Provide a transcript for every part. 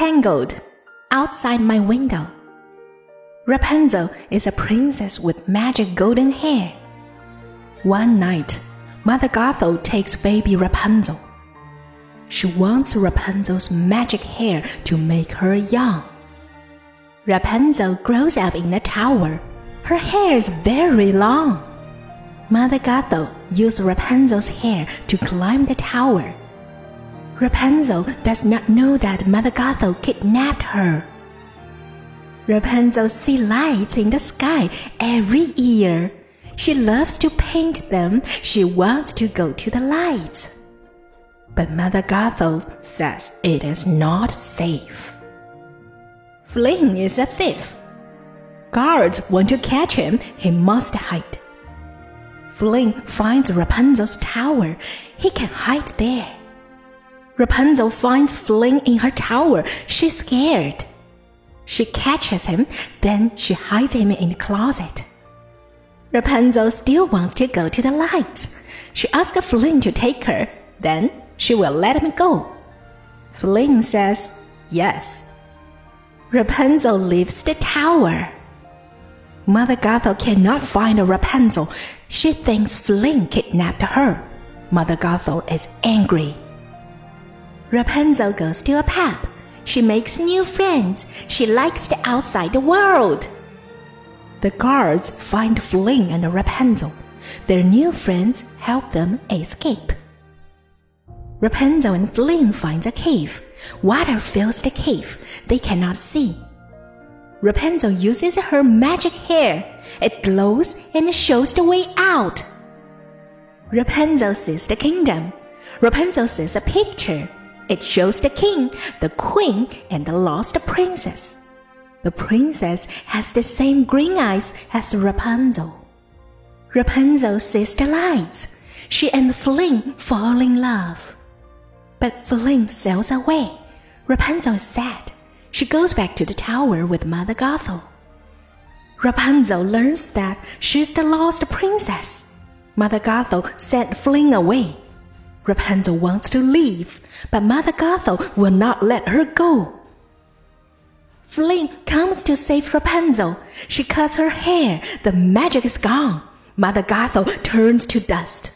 tangled outside my window. Rapunzel is a princess with magic golden hair. One night, Mother Gothel takes baby Rapunzel. She wants Rapunzel's magic hair to make her young. Rapunzel grows up in a tower. Her hair is very long. Mother Gothel uses Rapunzel's hair to climb the tower. Rapunzel does not know that Mother Gothel kidnapped her. Rapunzel sees lights in the sky every year. She loves to paint them. She wants to go to the lights. But Mother Gothel says it is not safe. Flynn is a thief. Guards want to catch him. He must hide. Flynn finds Rapunzel's tower. He can hide there. Rapunzel finds Flynn in her tower. She's scared. She catches him, then she hides him in the closet. Rapunzel still wants to go to the lights. She asks Flynn to take her, then she will let him go. Flynn says yes. Rapunzel leaves the tower. Mother Gothel cannot find Rapunzel. She thinks Flynn kidnapped her. Mother Gothel is angry. Rapunzel goes to a pub. She makes new friends. She likes the outside world. The guards find Flynn and Rapunzel. Their new friends help them escape. Rapunzel and Flynn find a cave. Water fills the cave. They cannot see. Rapunzel uses her magic hair. It glows and shows the way out. Rapunzel sees the kingdom. Rapunzel sees a picture. It shows the king, the queen, and the lost princess. The princess has the same green eyes as Rapunzel. Rapunzel sees the lights. She and Flynn fall in love. But Flynn sails away. Rapunzel is sad. She goes back to the tower with Mother Gothel. Rapunzel learns that she's the lost princess. Mother Gothel sent Flynn away. Rapunzel wants to leave, but Mother Gothel will not let her go. Flynn comes to save Rapunzel. She cuts her hair. The magic is gone. Mother Gothel turns to dust.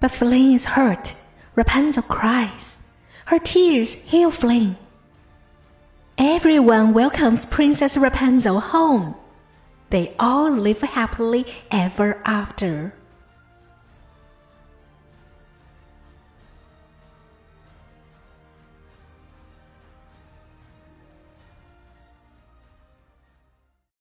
But Flynn is hurt. Rapunzel cries. Her tears heal Flynn. Everyone welcomes Princess Rapunzel home. They all live happily ever after.